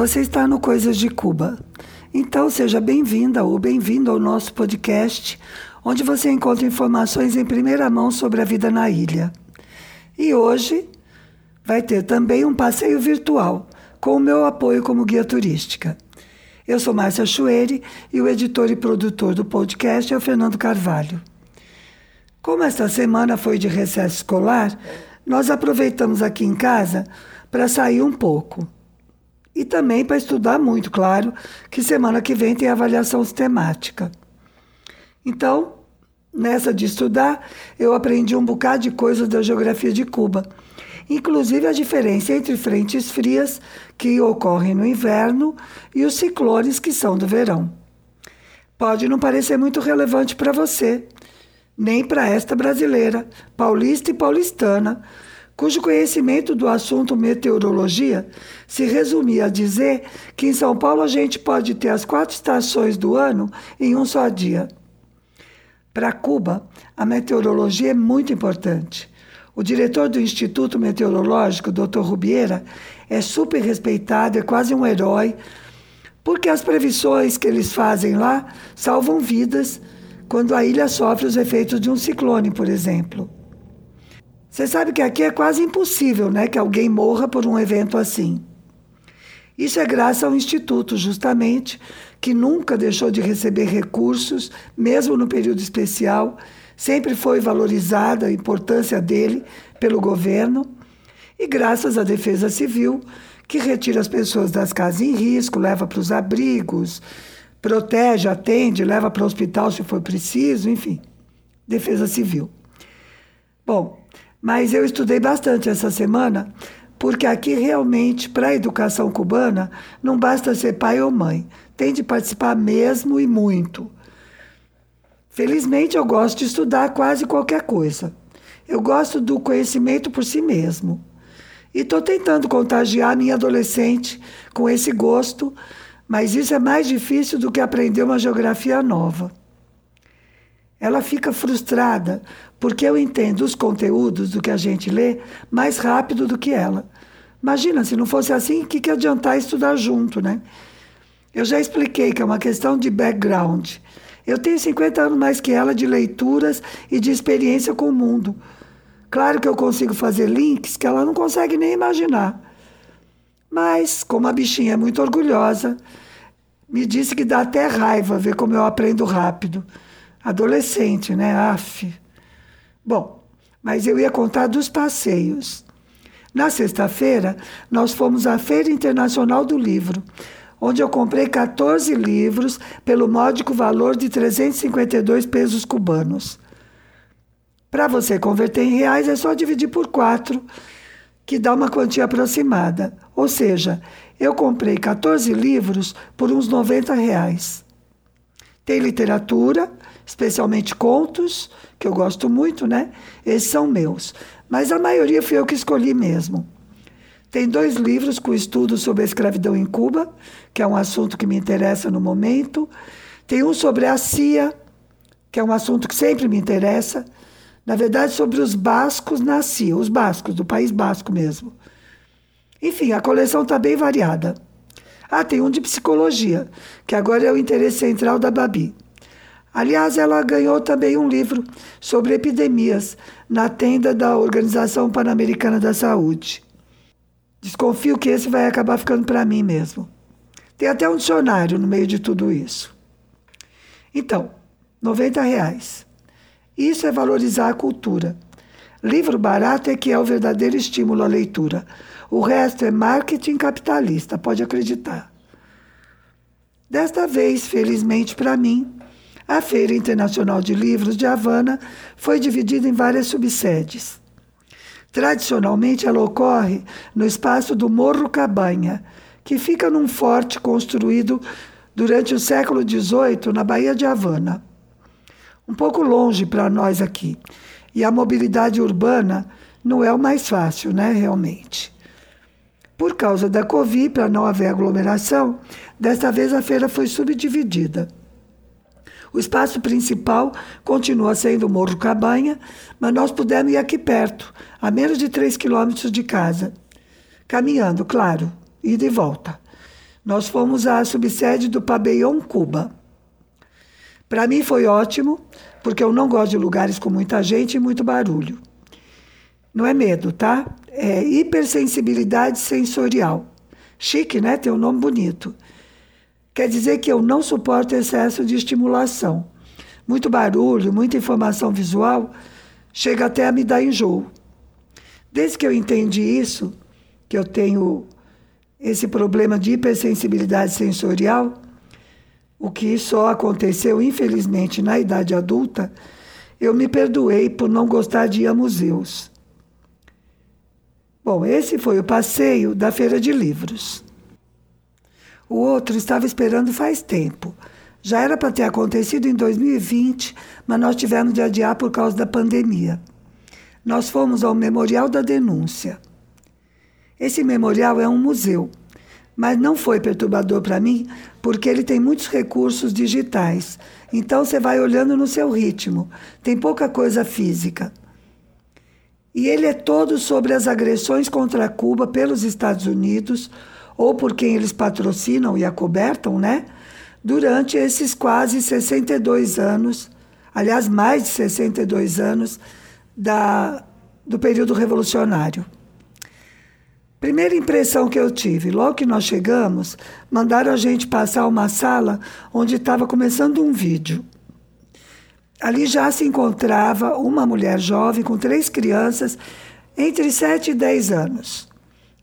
Você está no Coisas de Cuba. Então seja bem-vinda ou bem-vindo ao nosso podcast, onde você encontra informações em primeira mão sobre a vida na ilha. E hoje vai ter também um passeio virtual, com o meu apoio como guia turística. Eu sou Márcia Chueri e o editor e produtor do podcast é o Fernando Carvalho. Como esta semana foi de recesso escolar, nós aproveitamos aqui em casa para sair um pouco. E também para estudar muito, claro, que semana que vem tem avaliação sistemática. Então, nessa de estudar, eu aprendi um bocado de coisas da geografia de Cuba, inclusive a diferença entre frentes frias que ocorrem no inverno e os ciclones que são do verão. Pode não parecer muito relevante para você, nem para esta brasileira, paulista e paulistana, cujo conhecimento do assunto meteorologia se resumia a dizer que em São Paulo a gente pode ter as quatro estações do ano em um só dia. Para Cuba, a meteorologia é muito importante. O diretor do Instituto Meteorológico, Dr. Rubiera, é super respeitado, é quase um herói, porque as previsões que eles fazem lá salvam vidas quando a ilha sofre os efeitos de um ciclone, por exemplo. Você sabe que aqui é quase impossível né, que alguém morra por um evento assim. Isso é graças ao Instituto, justamente, que nunca deixou de receber recursos, mesmo no período especial, sempre foi valorizada a importância dele pelo governo, e graças à Defesa Civil, que retira as pessoas das casas em risco, leva para os abrigos, protege, atende, leva para o hospital se for preciso, enfim. Defesa Civil. Bom, mas eu estudei bastante essa semana, porque aqui realmente, para a educação cubana, não basta ser pai ou mãe, tem de participar mesmo e muito. Felizmente, eu gosto de estudar quase qualquer coisa. Eu gosto do conhecimento por si mesmo. E estou tentando contagiar minha adolescente com esse gosto, mas isso é mais difícil do que aprender uma geografia nova. Ela fica frustrada porque eu entendo os conteúdos do que a gente lê mais rápido do que ela. Imagina, se não fosse assim, o que, que adiantar estudar junto, né? Eu já expliquei que é uma questão de background. Eu tenho 50 anos mais que ela de leituras e de experiência com o mundo. Claro que eu consigo fazer links que ela não consegue nem imaginar. Mas, como a bichinha é muito orgulhosa, me disse que dá até raiva ver como eu aprendo rápido. Adolescente, né? Aff. Bom, mas eu ia contar dos passeios. Na sexta-feira, nós fomos à Feira Internacional do Livro, onde eu comprei 14 livros pelo módico valor de 352 pesos cubanos. Para você converter em reais, é só dividir por quatro, que dá uma quantia aproximada. Ou seja, eu comprei 14 livros por uns 90 reais. Tem literatura, especialmente contos, que eu gosto muito, né? Esses são meus. Mas a maioria fui eu que escolhi mesmo. Tem dois livros com estudo sobre a escravidão em Cuba, que é um assunto que me interessa no momento. Tem um sobre a CIA, que é um assunto que sempre me interessa. Na verdade, sobre os bascos na CIA, os bascos, do País Basco mesmo. Enfim, a coleção está bem variada. Ah, tem um de psicologia, que agora é o interesse central da Babi. Aliás, ela ganhou também um livro sobre epidemias na tenda da Organização Pan-Americana da Saúde. Desconfio que esse vai acabar ficando para mim mesmo. Tem até um dicionário no meio de tudo isso. Então, 90 reais. Isso é valorizar a cultura. Livro barato é que é o verdadeiro estímulo à leitura. O resto é marketing capitalista, pode acreditar. Desta vez, felizmente para mim, a Feira Internacional de Livros de Havana foi dividida em várias subsedes. Tradicionalmente, ela ocorre no espaço do Morro Cabanha, que fica num forte construído durante o século XVIII na Baía de Havana. Um pouco longe para nós aqui. E a mobilidade urbana não é o mais fácil, né, realmente. Por causa da Covid, para não haver aglomeração, desta vez a feira foi subdividida. O espaço principal continua sendo o Morro Cabanha, mas nós pudemos ir aqui perto, a menos de 3 quilômetros de casa. Caminhando, claro, ida e volta. Nós fomos à subsede do Pabellon Cuba. Para mim foi ótimo, porque eu não gosto de lugares com muita gente e muito barulho. Não é medo, tá? É hipersensibilidade sensorial. Chique, né? Tem um nome bonito. Quer dizer que eu não suporto excesso de estimulação. Muito barulho, muita informação visual, chega até a me dar enjoo. Desde que eu entendi isso, que eu tenho esse problema de hipersensibilidade sensorial, o que só aconteceu, infelizmente, na idade adulta, eu me perdoei por não gostar de ir a museus. Bom, esse foi o passeio da feira de livros. O outro estava esperando faz tempo. Já era para ter acontecido em 2020, mas nós tivemos de adiar por causa da pandemia. Nós fomos ao Memorial da Denúncia. Esse memorial é um museu, mas não foi perturbador para mim, porque ele tem muitos recursos digitais. Então você vai olhando no seu ritmo, tem pouca coisa física. E ele é todo sobre as agressões contra Cuba pelos Estados Unidos, ou por quem eles patrocinam e acobertam, né? Durante esses quase 62 anos, aliás, mais de 62 anos, da, do período revolucionário. Primeira impressão que eu tive, logo que nós chegamos, mandaram a gente passar uma sala onde estava começando um vídeo. Ali já se encontrava uma mulher jovem com três crianças entre 7 e 10 anos.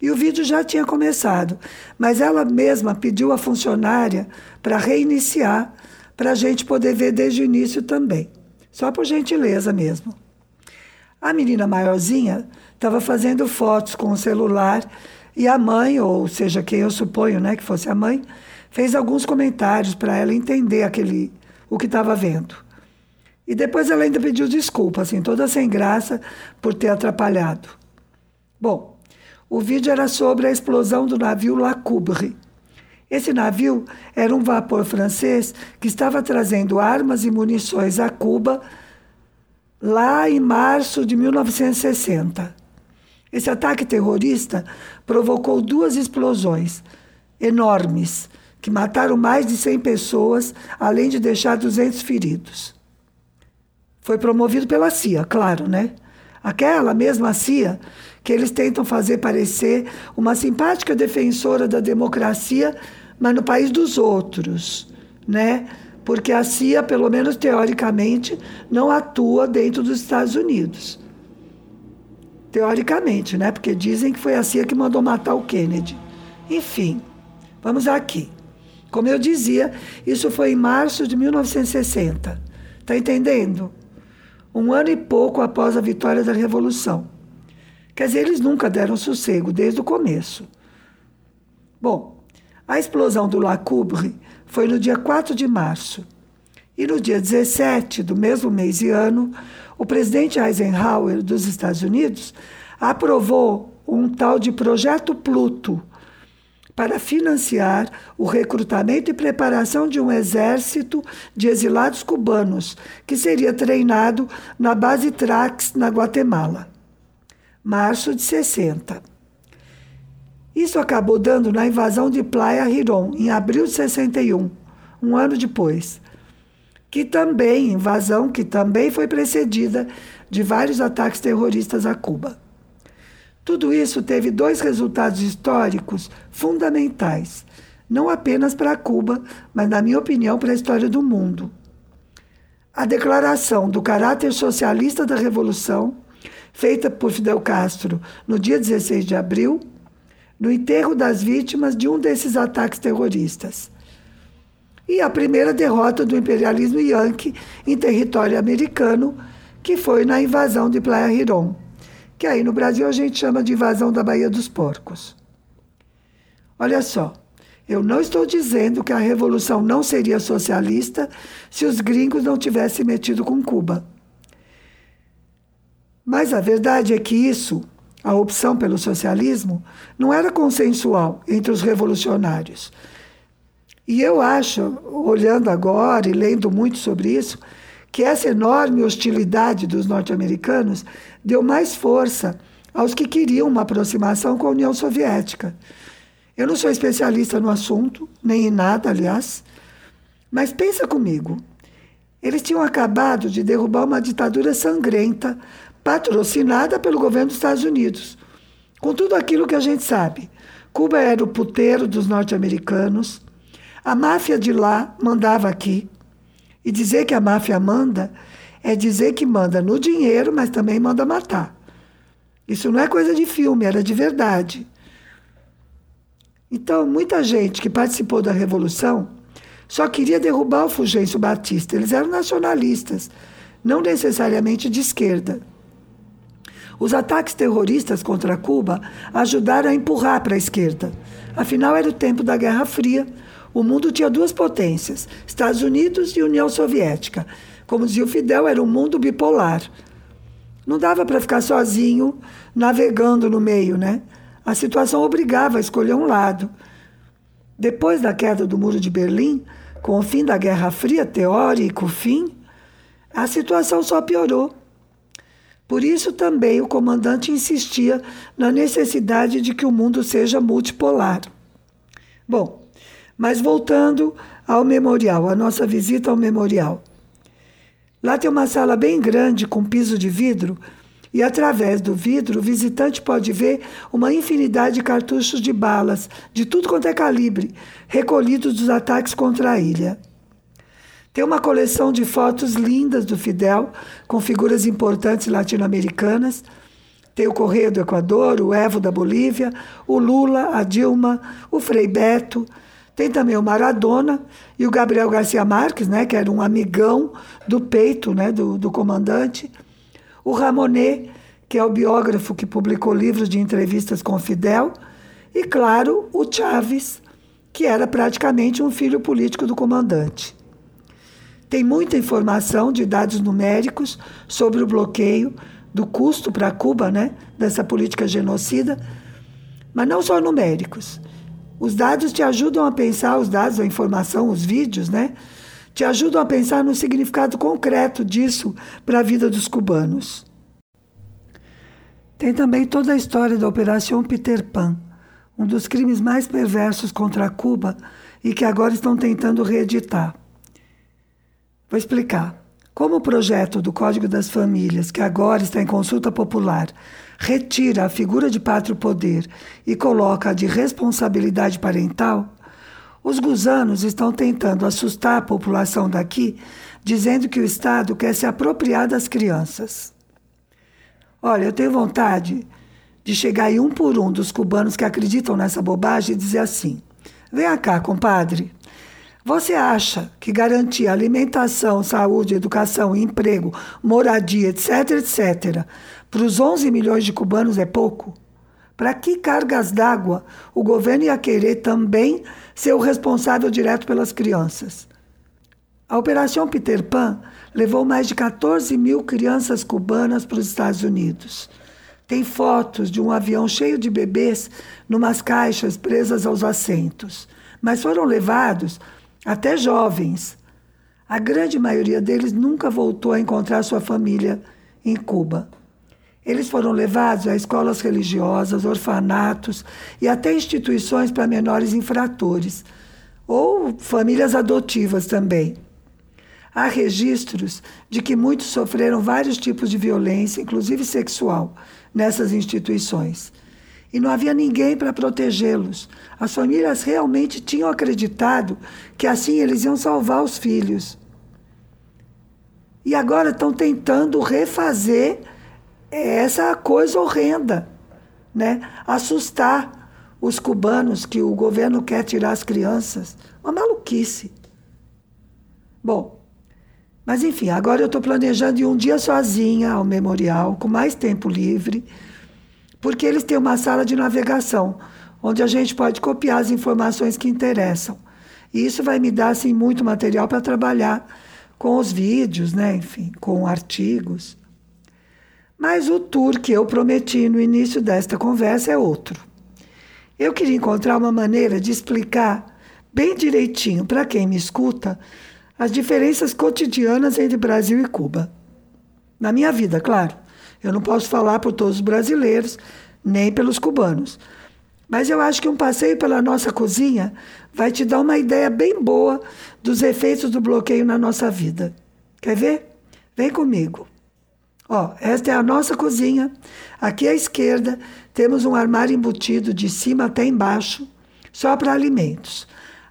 E o vídeo já tinha começado, mas ela mesma pediu à funcionária para reiniciar, para a gente poder ver desde o início também. Só por gentileza mesmo. A menina maiorzinha estava fazendo fotos com o celular e a mãe, ou seja, quem eu suponho né, que fosse a mãe, fez alguns comentários para ela entender aquele, o que estava vendo. E depois ela ainda pediu desculpa, assim, toda sem graça por ter atrapalhado. Bom, o vídeo era sobre a explosão do navio La Coubre. Esse navio era um vapor francês que estava trazendo armas e munições a Cuba lá em março de 1960. Esse ataque terrorista provocou duas explosões enormes que mataram mais de 100 pessoas, além de deixar 200 feridos. Foi promovido pela CIA, claro, né? Aquela mesma CIA que eles tentam fazer parecer uma simpática defensora da democracia, mas no país dos outros, né? porque a CIA, pelo menos teoricamente, não atua dentro dos Estados Unidos. Teoricamente, né? Porque dizem que foi a CIA que mandou matar o Kennedy. Enfim, vamos aqui. Como eu dizia, isso foi em março de 1960. Está entendendo? Um ano e pouco após a vitória da Revolução. Quer dizer, eles nunca deram sossego desde o começo. Bom, a explosão do La Coubre foi no dia 4 de março. E no dia 17 do mesmo mês e ano, o presidente Eisenhower dos Estados Unidos aprovou um tal de Projeto Pluto para financiar o recrutamento e preparação de um exército de exilados cubanos, que seria treinado na base Trax, na Guatemala. Março de 60. Isso acabou dando na invasão de Playa Girón, em abril de 61, um ano depois. Que também, invasão que também foi precedida de vários ataques terroristas a Cuba. Tudo isso teve dois resultados históricos fundamentais, não apenas para Cuba, mas, na minha opinião, para a história do mundo. A declaração do caráter socialista da Revolução, feita por Fidel Castro no dia 16 de abril, no enterro das vítimas de um desses ataques terroristas. E a primeira derrota do imperialismo yankee em território americano, que foi na invasão de Playa Girón, que aí no Brasil a gente chama de invasão da Baía dos Porcos. Olha só, eu não estou dizendo que a revolução não seria socialista se os gringos não tivessem metido com Cuba. Mas a verdade é que isso a opção pelo socialismo, não era consensual entre os revolucionários. E eu acho, olhando agora e lendo muito sobre isso, que essa enorme hostilidade dos norte-americanos deu mais força aos que queriam uma aproximação com a União Soviética. Eu não sou especialista no assunto, nem em nada, aliás, mas pensa comigo. Eles tinham acabado de derrubar uma ditadura sangrenta, patrocinada pelo governo dos Estados Unidos, com tudo aquilo que a gente sabe. Cuba era o puteiro dos norte-americanos, a máfia de lá mandava aqui. E dizer que a máfia manda é dizer que manda no dinheiro, mas também manda matar. Isso não é coisa de filme, era de verdade. Então, muita gente que participou da Revolução só queria derrubar o Fulgêncio Batista. Eles eram nacionalistas, não necessariamente de esquerda. Os ataques terroristas contra Cuba ajudaram a empurrar para a esquerda. Afinal, era o tempo da Guerra Fria. O mundo tinha duas potências, Estados Unidos e União Soviética. Como dizia o Fidel, era um mundo bipolar. Não dava para ficar sozinho navegando no meio, né? A situação obrigava a escolher um lado. Depois da queda do Muro de Berlim, com o fim da Guerra Fria, teórico fim, a situação só piorou. Por isso também o comandante insistia na necessidade de que o mundo seja multipolar. Bom, mas voltando ao memorial, a nossa visita ao memorial. Lá tem uma sala bem grande com piso de vidro e através do vidro o visitante pode ver uma infinidade de cartuchos de balas, de tudo quanto é calibre, recolhidos dos ataques contra a ilha. Tem uma coleção de fotos lindas do Fidel, com figuras importantes latino-americanas. Tem o Correio do Equador, o Evo da Bolívia, o Lula, a Dilma, o Frei Beto. Tem também o Maradona e o Gabriel Garcia Marques, né, que era um amigão do peito né, do, do comandante o Ramonet, que é o biógrafo que publicou livros de entrevistas com Fidel, e, claro, o Chaves, que era praticamente um filho político do comandante. Tem muita informação de dados numéricos sobre o bloqueio, do custo para Cuba, né, dessa política genocida, mas não só numéricos. Os dados te ajudam a pensar, os dados, a informação, os vídeos, né, te ajudam a pensar no significado concreto disso para a vida dos cubanos. Tem também toda a história da Operação Peter Pan, um dos crimes mais perversos contra Cuba e que agora estão tentando reeditar. Vou explicar. Como o projeto do Código das Famílias, que agora está em consulta popular, retira a figura de pátrio poder e coloca a de responsabilidade parental, os gusanos estão tentando assustar a população daqui, dizendo que o Estado quer se apropriar das crianças. Olha, eu tenho vontade de chegar aí um por um dos cubanos que acreditam nessa bobagem e dizer assim: vem cá, compadre. Você acha que garantir alimentação, saúde, educação, emprego, moradia, etc., etc., para os 11 milhões de cubanos é pouco? Para que cargas d'água o governo ia querer também ser o responsável direto pelas crianças? A Operação Peter Pan levou mais de 14 mil crianças cubanas para os Estados Unidos. Tem fotos de um avião cheio de bebês numas caixas presas aos assentos. Mas foram levados até jovens. A grande maioria deles nunca voltou a encontrar sua família em Cuba. Eles foram levados a escolas religiosas, orfanatos e até instituições para menores infratores, ou famílias adotivas também. Há registros de que muitos sofreram vários tipos de violência, inclusive sexual, nessas instituições. E não havia ninguém para protegê-los. As famílias realmente tinham acreditado que assim eles iam salvar os filhos. E agora estão tentando refazer é essa coisa horrenda, né? Assustar os cubanos que o governo quer tirar as crianças. Uma maluquice. Bom, mas enfim, agora eu estou planejando ir um dia sozinha ao memorial, com mais tempo livre, porque eles têm uma sala de navegação, onde a gente pode copiar as informações que interessam. E isso vai me dar assim, muito material para trabalhar com os vídeos, né? enfim, com artigos. Mas o tour que eu prometi no início desta conversa é outro. Eu queria encontrar uma maneira de explicar bem direitinho para quem me escuta as diferenças cotidianas entre Brasil e Cuba. Na minha vida, claro. Eu não posso falar por todos os brasileiros, nem pelos cubanos. Mas eu acho que um passeio pela nossa cozinha vai te dar uma ideia bem boa dos efeitos do bloqueio na nossa vida. Quer ver? Vem comigo. Ó, esta é a nossa cozinha. Aqui à esquerda temos um armário embutido de cima até embaixo, só para alimentos.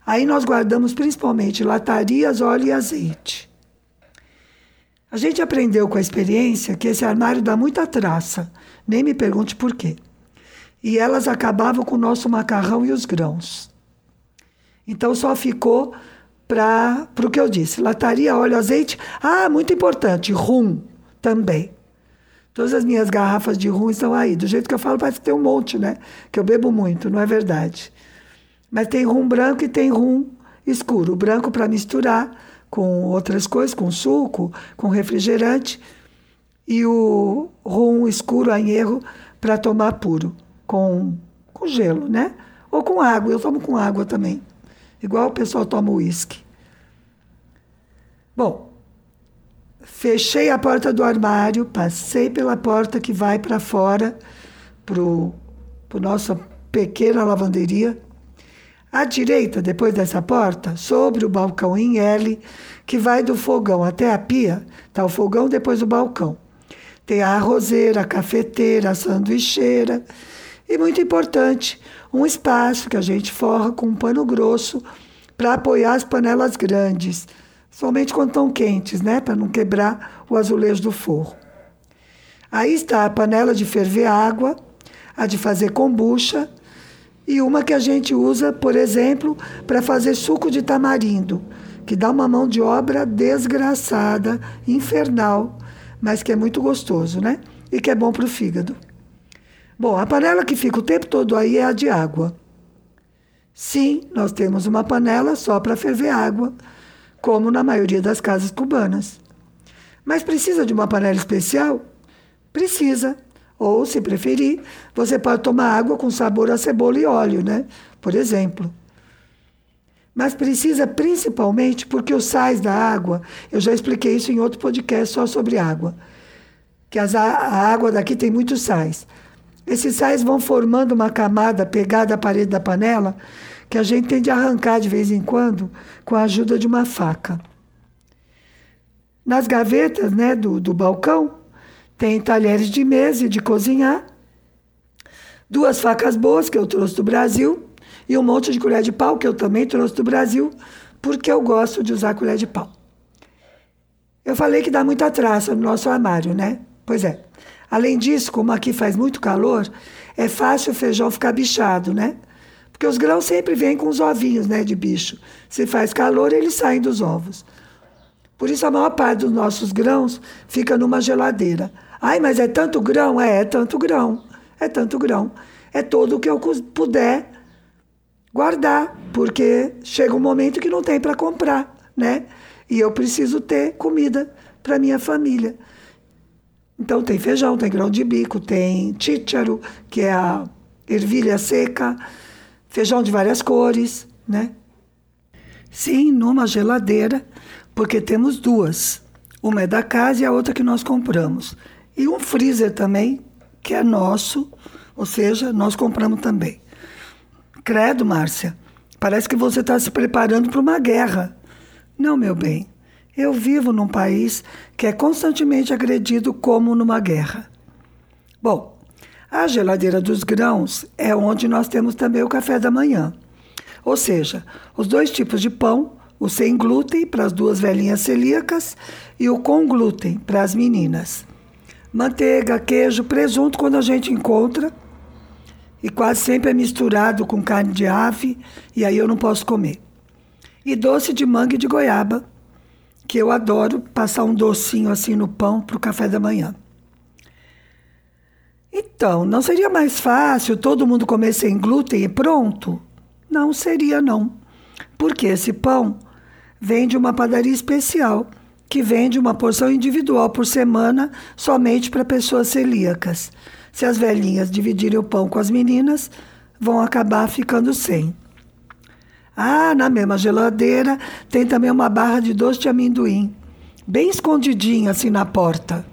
Aí nós guardamos principalmente latarias, óleo e azeite. A gente aprendeu com a experiência que esse armário dá muita traça, nem me pergunte por quê. E elas acabavam com o nosso macarrão e os grãos. Então só ficou para o que eu disse: lataria, óleo, azeite. Ah, muito importante, rum também. Todas as minhas garrafas de rum estão aí. Do jeito que eu falo, parece que tem um monte, né? Que eu bebo muito, não é verdade. Mas tem rum branco e tem rum escuro. O branco para misturar com outras coisas, com suco, com refrigerante. E o rum escuro, anherro, para tomar puro, com, com gelo, né? Ou com água. Eu tomo com água também. Igual o pessoal toma uísque. Bom, fechei a porta do armário, passei pela porta que vai para fora, para a nossa pequena lavanderia. À direita, depois dessa porta, sobre o balcão em L, que vai do fogão até a pia, está o fogão depois do balcão. Tem a arrozeira, a cafeteira, a sanduicheira. E muito importante, um espaço que a gente forra com um pano grosso para apoiar as panelas grandes, somente quando estão quentes, né? Para não quebrar o azulejo do forro. Aí está a panela de ferver água, a de fazer kombucha e uma que a gente usa, por exemplo, para fazer suco de tamarindo, que dá uma mão de obra desgraçada, infernal, mas que é muito gostoso, né? E que é bom para o fígado. Bom, a panela que fica o tempo todo aí é a de água. Sim, nós temos uma panela só para ferver água, como na maioria das casas cubanas. Mas precisa de uma panela especial? Precisa. Ou, se preferir, você pode tomar água com sabor a cebola e óleo, né? Por exemplo. Mas precisa principalmente porque os sais da água, eu já expliquei isso em outro podcast só sobre água, que as, a água daqui tem muitos sais. Esses sais vão formando uma camada pegada à parede da panela que a gente tem de arrancar de vez em quando com a ajuda de uma faca. Nas gavetas né, do, do balcão, tem talheres de mesa e de cozinhar, duas facas boas que eu trouxe do Brasil e um monte de colher de pau que eu também trouxe do Brasil, porque eu gosto de usar colher de pau. Eu falei que dá muita traça no nosso armário, né? Pois é. Além disso, como aqui faz muito calor, é fácil o feijão ficar bichado, né? Porque os grãos sempre vêm com os ovinhos, né, de bicho. Se faz calor, eles saem dos ovos. Por isso a maior parte dos nossos grãos fica numa geladeira. Ai, mas é tanto grão? É, é tanto grão. É tanto grão. É todo o que eu puder guardar, porque chega um momento que não tem para comprar, né? E eu preciso ter comida para minha família. Então tem feijão, tem grão de bico, tem chícharo, que é a ervilha seca, feijão de várias cores, né? Sim, numa geladeira, porque temos duas. Uma é da casa e a outra que nós compramos. E um freezer também, que é nosso, ou seja, nós compramos também. Credo, Márcia, parece que você está se preparando para uma guerra. Não, meu bem, eu vivo num país que é constantemente agredido como numa guerra. Bom, a geladeira dos grãos é onde nós temos também o café da manhã. Ou seja, os dois tipos de pão, o sem glúten para as duas velhinhas celíacas e o com glúten para as meninas manteiga, queijo, presunto quando a gente encontra. E quase sempre é misturado com carne de ave, e aí eu não posso comer. E doce de manga e de goiaba, que eu adoro passar um docinho assim no pão para o café da manhã. Então, não seria mais fácil todo mundo comer sem glúten e pronto? Não seria, não. Porque esse pão vem de uma padaria especial que vende uma porção individual por semana somente para pessoas celíacas. Se as velhinhas dividirem o pão com as meninas, vão acabar ficando sem. Ah, na mesma geladeira tem também uma barra de doce de amendoim, bem escondidinha assim na porta,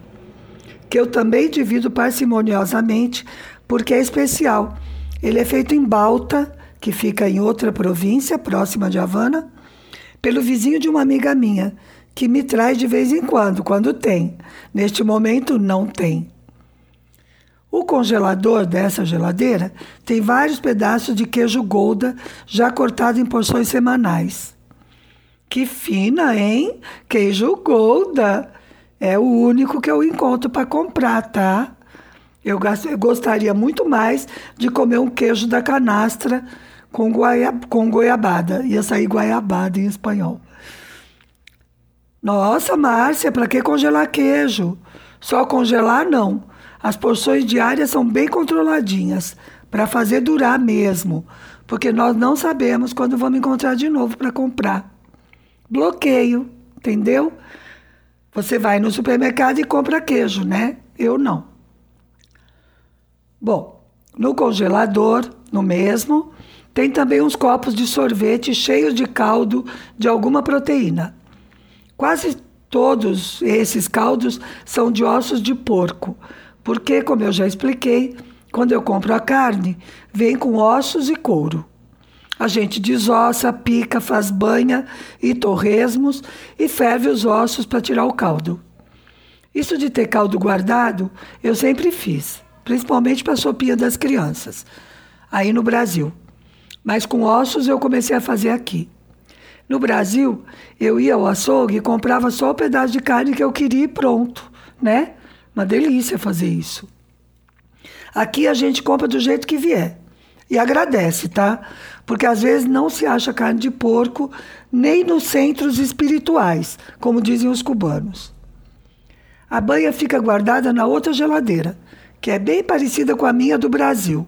que eu também divido parcimoniosamente porque é especial Ele é feito em Balta, que fica em outra província, próxima de Havana, pelo vizinho de uma amiga minha, que me traz de vez em quando, quando tem. Neste momento, não tem. O congelador dessa geladeira tem vários pedaços de queijo Golda já cortado em porções semanais. Que fina, hein? Queijo Golda. É o único que eu encontro para comprar, tá? Eu gostaria muito mais de comer um queijo da canastra com, goia, com goiabada. Ia sair goiabada em espanhol. Nossa, Márcia, para que congelar queijo? Só congelar, não. As porções diárias são bem controladinhas, para fazer durar mesmo, porque nós não sabemos quando vamos encontrar de novo para comprar. Bloqueio, entendeu? Você vai no supermercado e compra queijo, né? Eu não. Bom, no congelador, no mesmo, tem também uns copos de sorvete cheios de caldo de alguma proteína. Quase todos esses caldos são de ossos de porco, porque, como eu já expliquei, quando eu compro a carne, vem com ossos e couro. A gente desossa, pica, faz banha e torresmos e ferve os ossos para tirar o caldo. Isso de ter caldo guardado, eu sempre fiz principalmente para a sopinha das crianças, aí no Brasil. Mas com ossos eu comecei a fazer aqui. No Brasil, eu ia ao açougue e comprava só o pedaço de carne que eu queria e pronto, né? Uma delícia fazer isso. Aqui a gente compra do jeito que vier. E agradece, tá? Porque às vezes não se acha carne de porco nem nos centros espirituais, como dizem os cubanos. A banha fica guardada na outra geladeira, que é bem parecida com a minha do Brasil.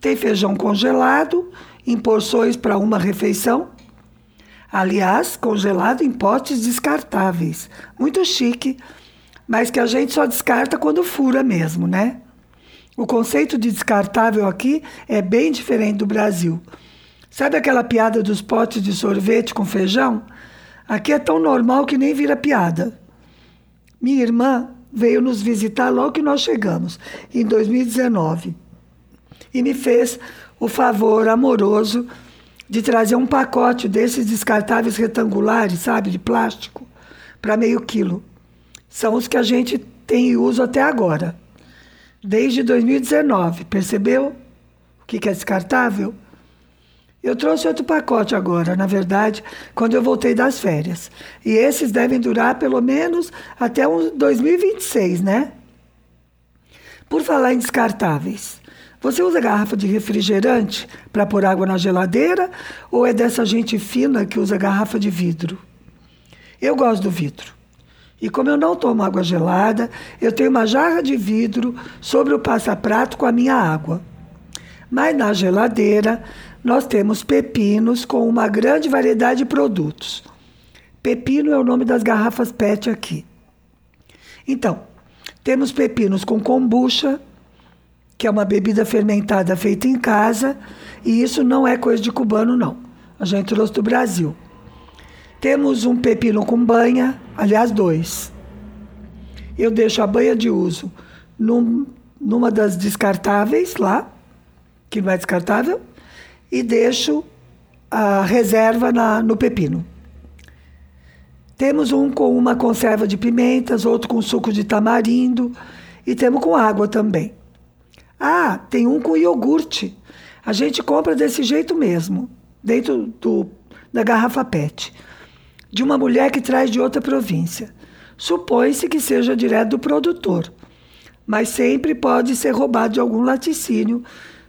Tem feijão congelado em porções para uma refeição. Aliás, congelado em potes descartáveis. Muito chique, mas que a gente só descarta quando fura mesmo, né? O conceito de descartável aqui é bem diferente do Brasil. Sabe aquela piada dos potes de sorvete com feijão? Aqui é tão normal que nem vira piada. Minha irmã veio nos visitar logo que nós chegamos, em 2019. E me fez o favor amoroso de trazer um pacote desses descartáveis retangulares, sabe, de plástico, para meio quilo. São os que a gente tem uso até agora, desde 2019. Percebeu o que é descartável? Eu trouxe outro pacote agora, na verdade, quando eu voltei das férias. E esses devem durar pelo menos até uns 2026, né? Por falar em descartáveis, você usa garrafa de refrigerante para pôr água na geladeira ou é dessa gente fina que usa garrafa de vidro? Eu gosto do vidro. E como eu não tomo água gelada, eu tenho uma jarra de vidro sobre o passaprato com a minha água. Mas na geladeira nós temos pepinos com uma grande variedade de produtos. Pepino é o nome das garrafas PET aqui. Então, temos pepinos com kombucha, que é uma bebida fermentada feita em casa, e isso não é coisa de cubano, não. A gente trouxe do Brasil. Temos um pepino com banha, aliás, dois. Eu deixo a banha de uso num, numa das descartáveis lá, que não é descartável, e deixo a reserva na, no pepino. Temos um com uma conserva de pimentas, outro com suco de tamarindo e temos com água também. Ah, tem um com iogurte. A gente compra desse jeito mesmo, dentro do, da garrafa PET, de uma mulher que traz de outra província. Supõe-se que seja direto do produtor, mas sempre pode ser roubado de algum laticínio,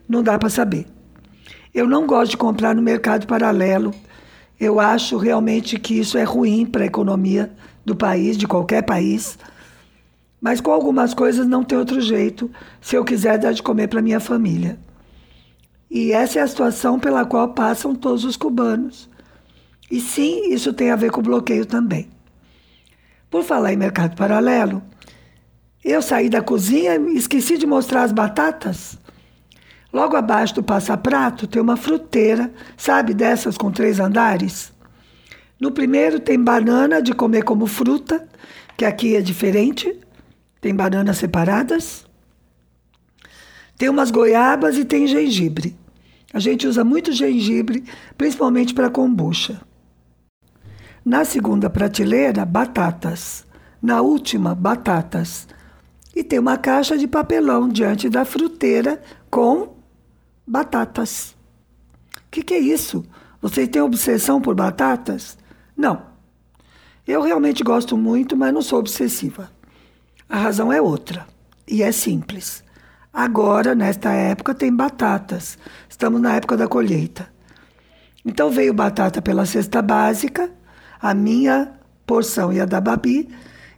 não dá para saber. Eu não gosto de comprar no mercado paralelo. Eu acho realmente que isso é ruim para a economia do país, de qualquer país. Mas com algumas coisas não tem outro jeito, se eu quiser dar de comer para minha família. E essa é a situação pela qual passam todos os cubanos. E sim, isso tem a ver com bloqueio também. Por falar em mercado paralelo, eu saí da cozinha e esqueci de mostrar as batatas. Logo abaixo do passaprato tem uma fruteira, sabe, dessas com três andares. No primeiro tem banana de comer como fruta, que aqui é diferente, tem bananas separadas. Tem umas goiabas e tem gengibre. A gente usa muito gengibre, principalmente para kombucha. Na segunda prateleira, batatas. Na última, batatas. E tem uma caixa de papelão diante da fruteira com batatas. O que, que é isso? Vocês têm obsessão por batatas? Não. Eu realmente gosto muito, mas não sou obsessiva. A razão é outra. E é simples. Agora, nesta época, tem batatas. Estamos na época da colheita. Então veio batata pela cesta básica, a minha porção e a da Babi,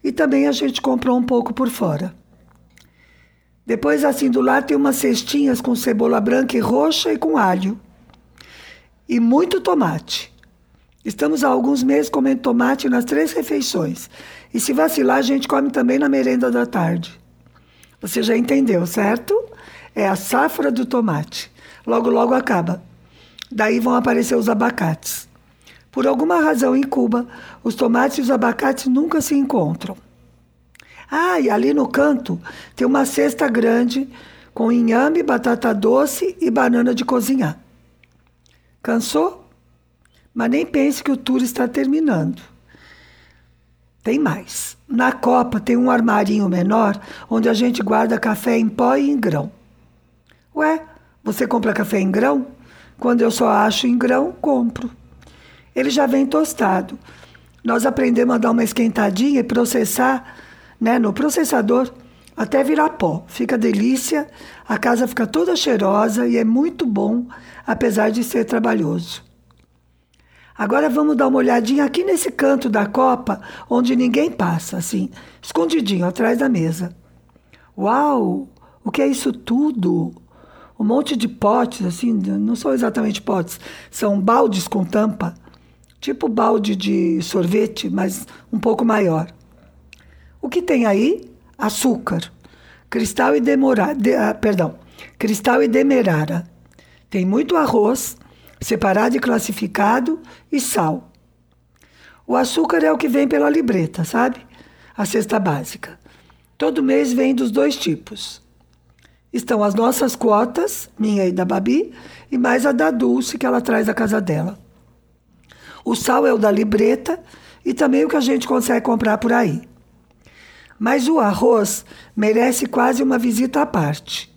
e também a gente comprou um pouco por fora. Depois, assim do lado, tem umas cestinhas com cebola branca e roxa e com alho. E muito tomate. Estamos há alguns meses comendo tomate nas três refeições. E se vacilar, a gente come também na merenda da tarde. Você já entendeu, certo? É a safra do tomate. Logo, logo acaba. Daí vão aparecer os abacates. Por alguma razão em Cuba, os tomates e os abacates nunca se encontram. Ah, e ali no canto tem uma cesta grande com inhame, batata doce e banana de cozinhar. Cansou? Mas nem pense que o tour está terminando. Tem mais. Na copa tem um armarinho menor onde a gente guarda café em pó e em grão. Ué, você compra café em grão? Quando eu só acho em grão, compro. Ele já vem tostado. Nós aprendemos a dar uma esquentadinha e processar né, no processador até virar pó. Fica delícia, a casa fica toda cheirosa e é muito bom, apesar de ser trabalhoso. Agora vamos dar uma olhadinha aqui nesse canto da copa, onde ninguém passa, assim, escondidinho atrás da mesa. Uau! O que é isso tudo? Um monte de potes, assim, não são exatamente potes, são baldes com tampa, tipo balde de sorvete, mas um pouco maior. O que tem aí? Açúcar, cristal e demorada, de, ah, perdão, cristal e demerara. Tem muito arroz, separado e classificado, e sal. O açúcar é o que vem pela libreta, sabe? A cesta básica. Todo mês vem dos dois tipos. Estão as nossas cotas, minha e da Babi, e mais a da Dulce, que ela traz da casa dela. O sal é o da libreta e também o que a gente consegue comprar por aí. Mas o arroz merece quase uma visita à parte.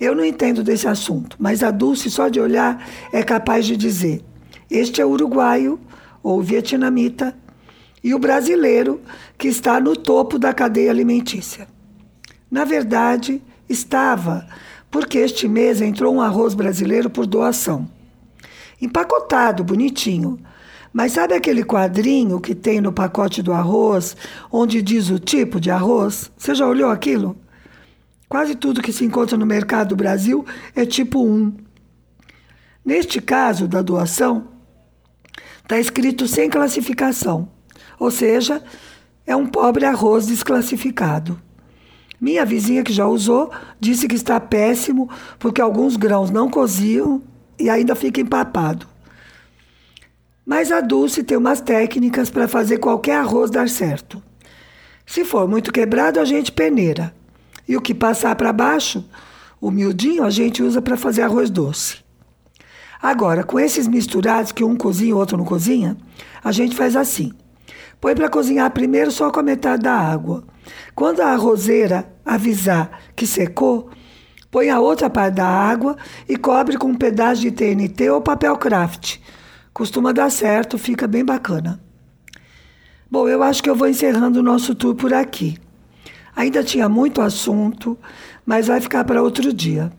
Eu não entendo desse assunto, mas a Dulce, só de olhar, é capaz de dizer: este é uruguaio ou vietnamita e o brasileiro que está no topo da cadeia alimentícia. Na verdade, estava, porque este mês entrou um arroz brasileiro por doação. Empacotado, bonitinho. Mas sabe aquele quadrinho que tem no pacote do arroz, onde diz o tipo de arroz? Você já olhou aquilo? Quase tudo que se encontra no mercado do Brasil é tipo 1. Neste caso da doação, está escrito sem classificação, ou seja, é um pobre arroz desclassificado. Minha vizinha que já usou disse que está péssimo porque alguns grãos não coziam e ainda fica empapado. Mas a Dulce tem umas técnicas para fazer qualquer arroz dar certo. Se for muito quebrado, a gente peneira. E o que passar para baixo, o miudinho, a gente usa para fazer arroz doce. Agora, com esses misturados que um cozinha e o outro não cozinha, a gente faz assim. Põe para cozinhar primeiro só com a metade da água. Quando a arrozeira avisar que secou, põe a outra parte da água e cobre com um pedaço de TNT ou papel craft. Costuma dar certo, fica bem bacana. Bom, eu acho que eu vou encerrando o nosso tour por aqui. Ainda tinha muito assunto, mas vai ficar para outro dia.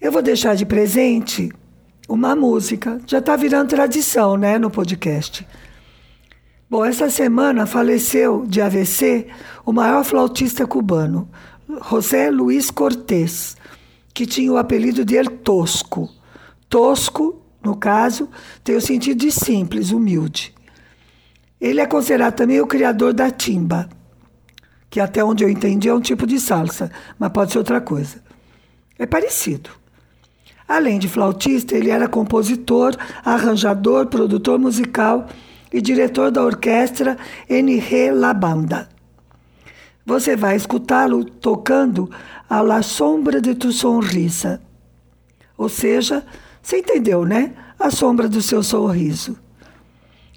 Eu vou deixar de presente uma música. Já está virando tradição, né, no podcast. Bom, essa semana faleceu de AVC o maior flautista cubano, José Luiz Cortés, que tinha o apelido de El Tosco. Tosco, no caso, tem o sentido de simples, humilde. Ele é considerado também o criador da timba que até onde eu entendi é um tipo de salsa, mas pode ser outra coisa. É parecido. Além de flautista, ele era compositor, arranjador, produtor musical e diretor da orquestra NG La Banda. você vai escutá-lo tocando a La Sombra de Tu Sonrisa. Ou seja, você entendeu, né? A sombra do seu sorriso.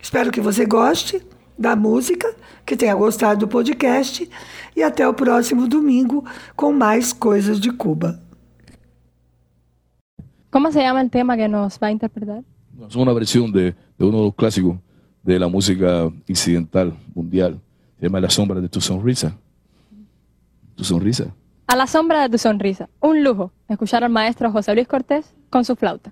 Espero que você goste da música, que tenha gostado do podcast e até o próximo domingo com mais coisas de Cuba. Como se chama o tema que nos vai interpretar? Es una versión de, de uno de los clásicos de la música incidental mundial. Se llama La sombra de tu sonrisa. Tu sonrisa. A la sombra de tu sonrisa. Un lujo escuchar al maestro José Luis Cortés con su flauta.